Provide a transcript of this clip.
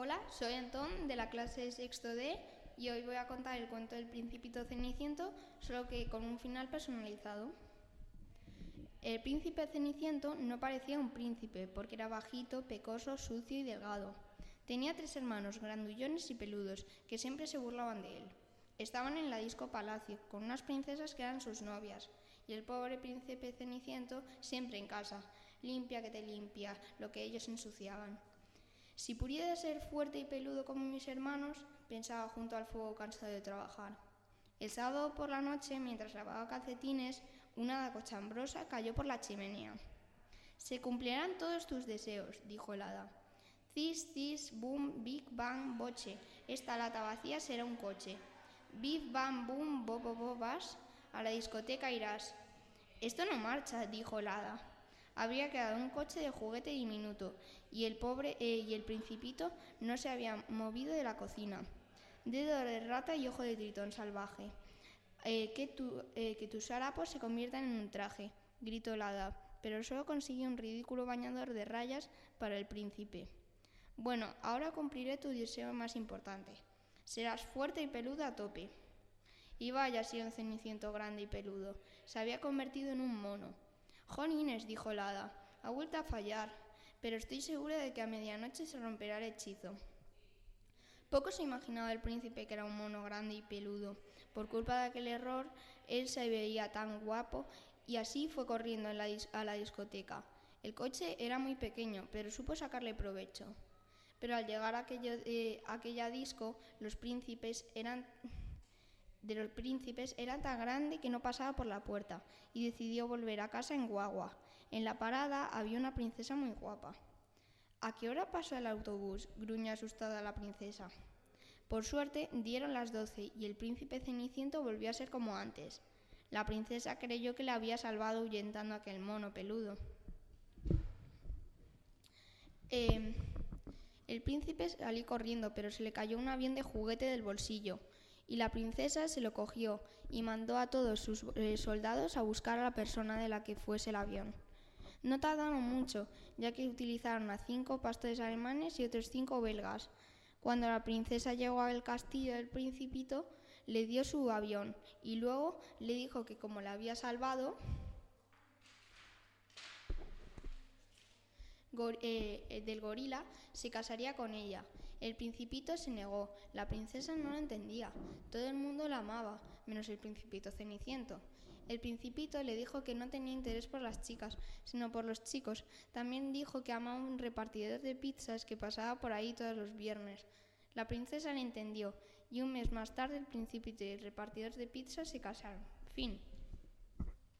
Hola, soy Antón de la clase sexto D y hoy voy a contar el cuento del Principito Ceniciento, solo que con un final personalizado. El príncipe Ceniciento no parecía un príncipe porque era bajito, pecoso, sucio y delgado. Tenía tres hermanos grandullones y peludos que siempre se burlaban de él. Estaban en la disco palacio con unas princesas que eran sus novias y el pobre príncipe Ceniciento siempre en casa, limpia que te limpia, lo que ellos ensuciaban. Si pudiera ser fuerte y peludo como mis hermanos, pensaba junto al fuego cansado de trabajar. El sábado por la noche, mientras lavaba calcetines, una hada cochambrosa cayó por la chimenea. Se cumplirán todos tus deseos, dijo el hada. Cis, cis, boom, big, bang, boche. Esta lata vacía será un coche. Big, bang, boom, bo, bo, vas. A la discoteca irás. Esto no marcha, dijo el hada había quedado un coche de juguete diminuto y el pobre eh, y el principito no se habían movido de la cocina. Dedo de rata y ojo de tritón salvaje. Eh, que, tu, eh, que tus harapos se conviertan en un traje, gritó el hada, pero solo consiguió un ridículo bañador de rayas para el príncipe. Bueno, ahora cumpliré tu deseo más importante. Serás fuerte y peludo a tope. Y vaya si un ceniciento grande y peludo. Se había convertido en un mono. Jonines, dijo el hada, ha vuelto a fallar, pero estoy segura de que a medianoche se romperá el hechizo. Poco se imaginaba el príncipe que era un mono grande y peludo. Por culpa de aquel error, él se veía tan guapo y así fue corriendo a la discoteca. El coche era muy pequeño, pero supo sacarle provecho. Pero al llegar a eh, aquella disco, los príncipes eran de los príncipes era tan grande que no pasaba por la puerta y decidió volver a casa en guagua. En la parada había una princesa muy guapa. ¿A qué hora pasó el autobús? gruñó asustada la princesa. Por suerte dieron las doce y el príncipe Ceniciento volvió a ser como antes. La princesa creyó que le había salvado ahuyentando a aquel mono peludo. Em, el príncipe salió corriendo, pero se le cayó un avión de juguete del bolsillo y la princesa se lo cogió y mandó a todos sus eh, soldados a buscar a la persona de la que fuese el avión. No tardaron mucho, ya que utilizaron a cinco pastores alemanes y otros cinco belgas. Cuando la princesa llegó al castillo del principito, le dio su avión y luego le dijo que como la había salvado, Eh, eh, del gorila se casaría con ella. El principito se negó, la princesa no lo entendía, todo el mundo la amaba, menos el principito ceniciento. El principito le dijo que no tenía interés por las chicas, sino por los chicos. También dijo que amaba un repartidor de pizzas que pasaba por ahí todos los viernes. La princesa le entendió, y un mes más tarde el principito y el repartidor de pizzas se casaron. Fin.